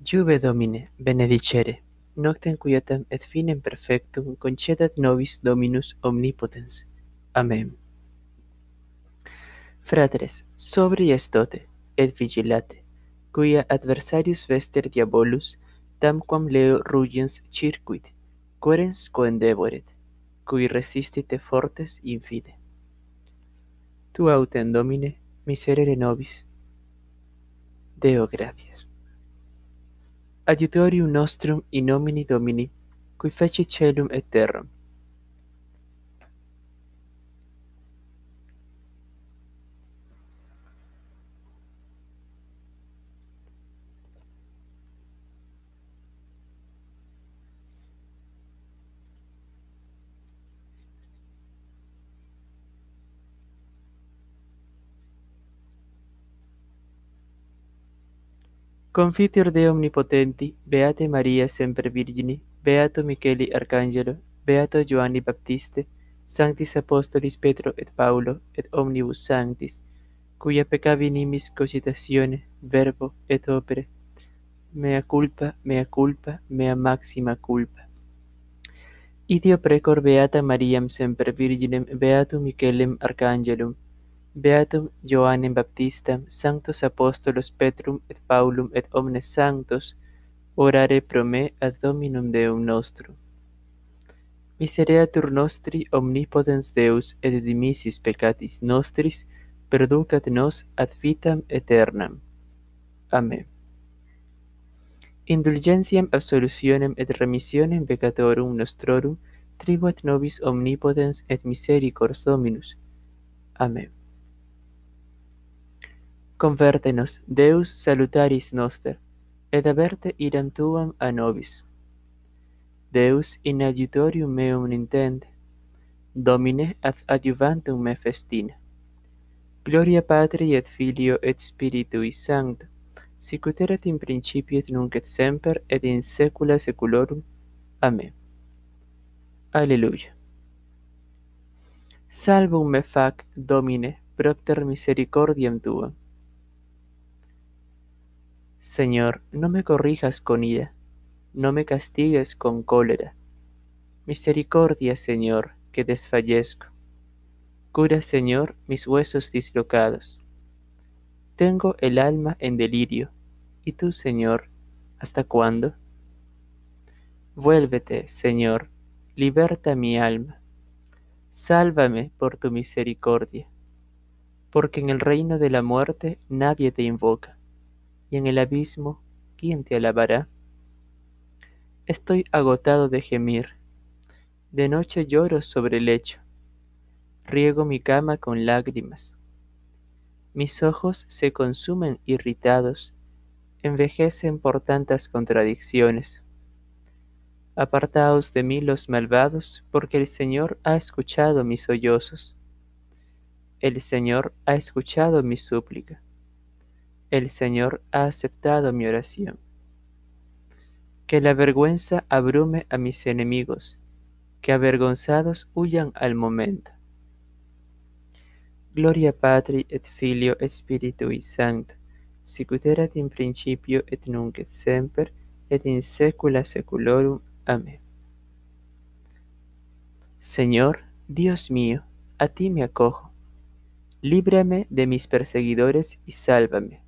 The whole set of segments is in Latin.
Juve Domine, benedicere, noctem quietam et finem perfectum concedat nobis Dominus omnipotens. Amen. Fratres, sobri estote, et vigilate, quia adversarius vester diabolus, tamquam leo rugens circuit, querens coendeboret, cui resistite fortes infide. Tu autem Domine, miserere nobis. Deo gratias adiutorium nostrum in nomine Domini, cui fecit celum et terram. Confitur de omnipotenti, beate Maria semper virgini, beato Micheli arcangelo, beato Joanni Baptiste, sanctis apostolis Petro et Paulo et omnibus sanctis, cuia peccavi nimis cogitatione, verbo et opere. Mea culpa, mea culpa, mea maxima culpa. Idio precor beata Mariam semper virginem beatum Michelem arcangelum Beatum Ioannem Baptistam, sanctos apostolos Petrum et Paulum et omnes sanctos, orare pro me ad Dominum Deum nostrum. Misereatur nostri omnipotens Deus et dimisis peccatis nostris, perducat nos ad vitam aeternam. Amen. Indulgentiam absolutionem et remissionem peccatorum nostrorum, tribuat nobis omnipotens et misericors Dominus. Amen converte nos Deus salutaris noster, et averte idem tuam a nobis. Deus in adiutorium meum intende, Domine ad adiuvantum me festina. Gloria Patri et Filio et Spiritui Sancto, sicut erat in principio et nunc et semper et in saecula saeculorum. Amen. Alleluia. Salvum me fac, Domine, propter misericordiam tuam. Señor, no me corrijas con ira, no me castigues con cólera. Misericordia, Señor, que desfallezco. Cura, Señor, mis huesos dislocados. Tengo el alma en delirio. ¿Y tú, Señor, hasta cuándo? Vuélvete, Señor, liberta mi alma. Sálvame por tu misericordia, porque en el reino de la muerte nadie te invoca y en el abismo, ¿quién te alabará? Estoy agotado de gemir, de noche lloro sobre el lecho, riego mi cama con lágrimas. Mis ojos se consumen irritados, envejecen por tantas contradicciones. Apartaos de mí los malvados, porque el Señor ha escuchado mis sollozos. El Señor ha escuchado mi súplica el Señor ha aceptado mi oración. Que la vergüenza abrume a mis enemigos, que avergonzados huyan al momento. Gloria Patri et Filio et Spiritui Sancto, sicut erat in principio et nunc et semper et in saecula saeculorum. Amén. Señor, Dios mío, a ti me acojo. Líbrame de mis perseguidores y sálvame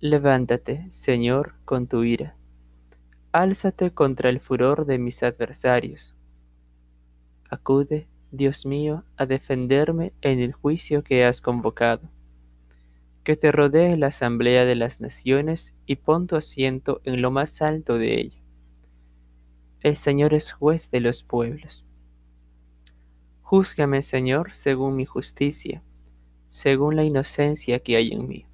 Levántate, Señor, con tu ira. Álzate contra el furor de mis adversarios. Acude, Dios mío, a defenderme en el juicio que has convocado. Que te rodee la asamblea de las naciones y pon tu asiento en lo más alto de ella. El Señor es juez de los pueblos. Júzgame, Señor, según mi justicia, según la inocencia que hay en mí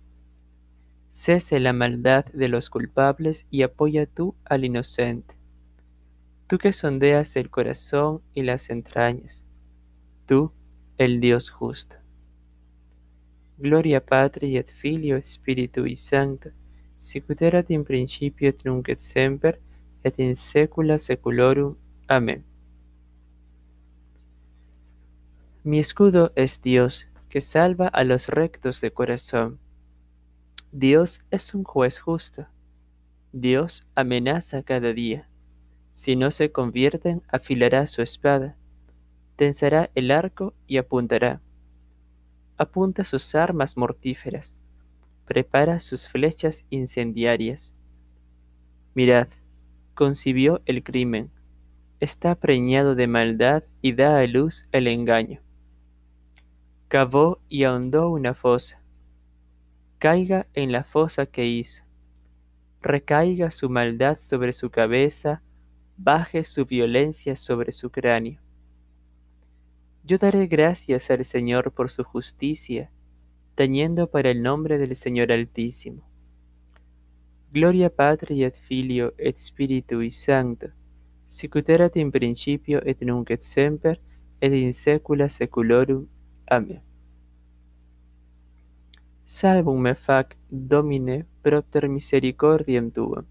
Cese la maldad de los culpables y apoya tú al inocente. Tú que sondeas el corazón y las entrañas, tú, el Dios justo. Gloria Patri et Filio et Spiritui Sancto, sicut in principio et nunc et semper, et in saecula saeculorum. Amén. Mi escudo es Dios, que salva a los rectos de corazón. Dios es un juez justo. Dios amenaza cada día. Si no se convierten, afilará su espada, tensará el arco y apuntará. Apunta sus armas mortíferas, prepara sus flechas incendiarias. Mirad, concibió el crimen, está preñado de maldad y da a luz el engaño. Cavó y ahondó una fosa caiga en la fosa que hizo, recaiga su maldad sobre su cabeza, baje su violencia sobre su cráneo. Yo daré gracias al Señor por su justicia, tañendo para el nombre del Señor Altísimo. Gloria Patri et Filio et Spiritui Sancto, sicut erat in principio et nunc et semper et in saecula saeculorum. Amén. Salvum me fac, Domine, propter misericordiam tuam.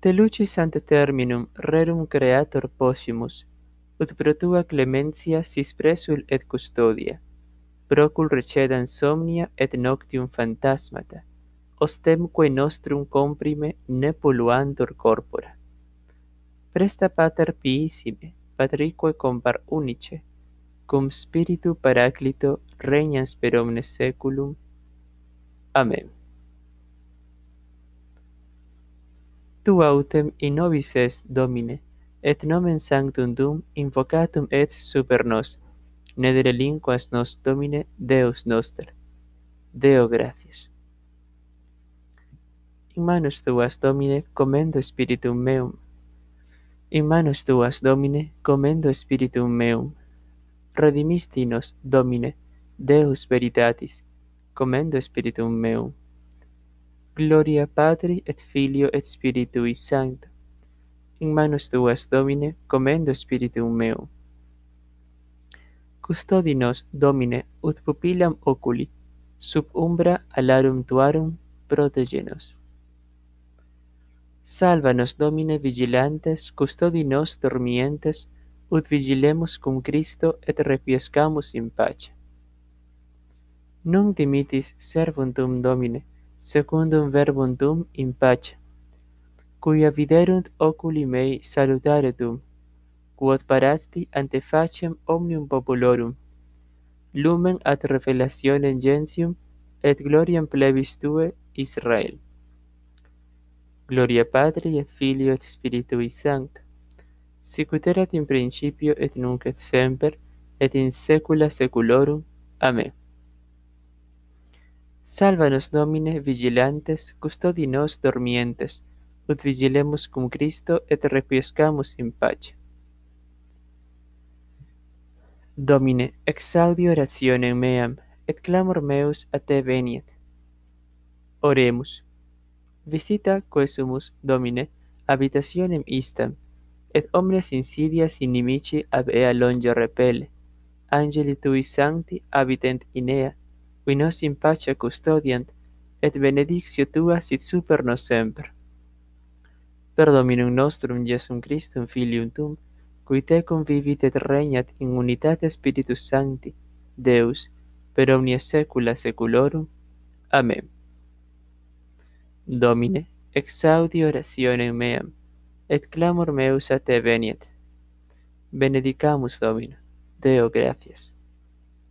Te lucis ante terminum rerum creator possimus, ut pro tua clementia sis presul et custodia. Procul recedan somnia et noctium fantasmata, ostemque nostrum comprime ne poluantur corpora. Presta pater piissime, patrique compar unice, cum spiritu paraclito regnas per omnes saeculum. Amen. Tu autem in nobis est, Domine, et nomen sanctum dum invocatum et super nos, ne delinquas nos, Domine, Deus noster. Deo gratias. In manus tuas, Domine, commendo spiritum meum. In manus tuas, Domine, commendo spiritum meum redimisti nos, Domine, Deus veritatis, commendo spiritum meum. Gloria Patri et Filio et Spiritui Sancto. In manus tuas, Domine, commendo spiritum meum. Custodi nos, Domine, ut pupillam oculi, sub umbra alarum tuarum protegenos. Sálvanos, Domine, vigilantes, custodi nos dormientes, ut vigilemus cum Christo et requiescamus in pace. Nunc dimitis servum tum Domine, secundum verbum tum in pace, cuia viderunt oculi mei salutare tum, quod parasti ante facem omnium populorum, lumen ad revelationem gentium et gloriam plebis tue Israel. Gloria Patri et Filio et Spiritui Sancto, sicut in principio et nunc et semper et in saecula saeculorum amen Salva nos Domine vigilantes, custodi nos dormientes, ut vigilemus cum Christo et requiescamus in pace. Domine, exaudi orationem meam, et clamor meus a te veniet. Oremus. Visita coesumus, Domine, habitationem istam, et omnes insidias inimici ab ea longe repele. Angeli tui sancti habitent in ea, qui nos in pace custodiant, et benedictio tua sit super nos semper. Per Dominum nostrum Iesum Christum Filium Tum, qui te convivit et regnat in unitate Spiritus Sancti, Deus, per omnia saecula saeculorum. Amen. Domine, exaudi orationem meam, et clamor meus a te veniet. Benedicamus Domino, Deo gratias.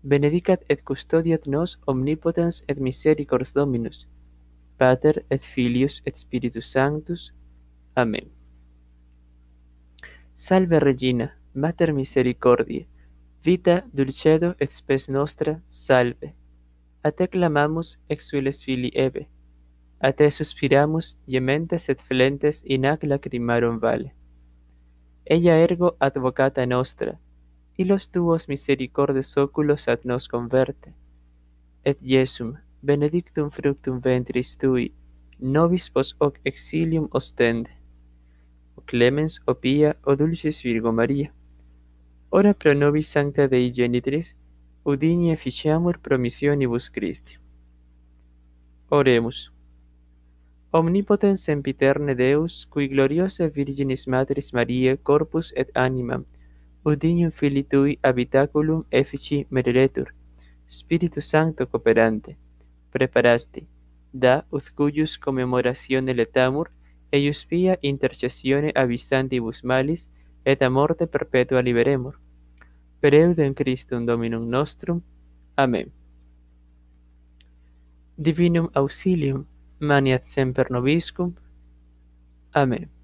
Benedicat et custodiat nos omnipotens et misericors Dominus, Pater et Filius et Spiritus Sanctus. Amen. Salve Regina, Mater Misericordiae, vita dulcedo et spes nostra, salve. A te clamamus exules fili filii ebe, te suspiramus gementes et flentes in ac lacrimarum vale. Ella ergo advocata nostra, y los tuos misericordes óculos ad nos converte. Et Jesum, benedictum fructum ventris tui, nobis pos hoc exilium ostende. O clemens, o pia, o dulcis Virgo Maria, ora pro nobis sancta Dei genitris, udini efficiamur promissionibus Christi. Oremus. Omnipotens sempiterne Deus, cui gloriosa Virginis Matris Mariae corpus et animam, udinium Filii Tui habitaculum effici mereretur, Spiritus Sancto cooperante, preparasti, da ut cuius commemoratione letamur, eius pia intercessione avistantibus malis, et a morte perpetua liberemur. Per eudem Christum Dominum nostrum. Amen. Divinum auxilium maniat semper nobiscum. Amen.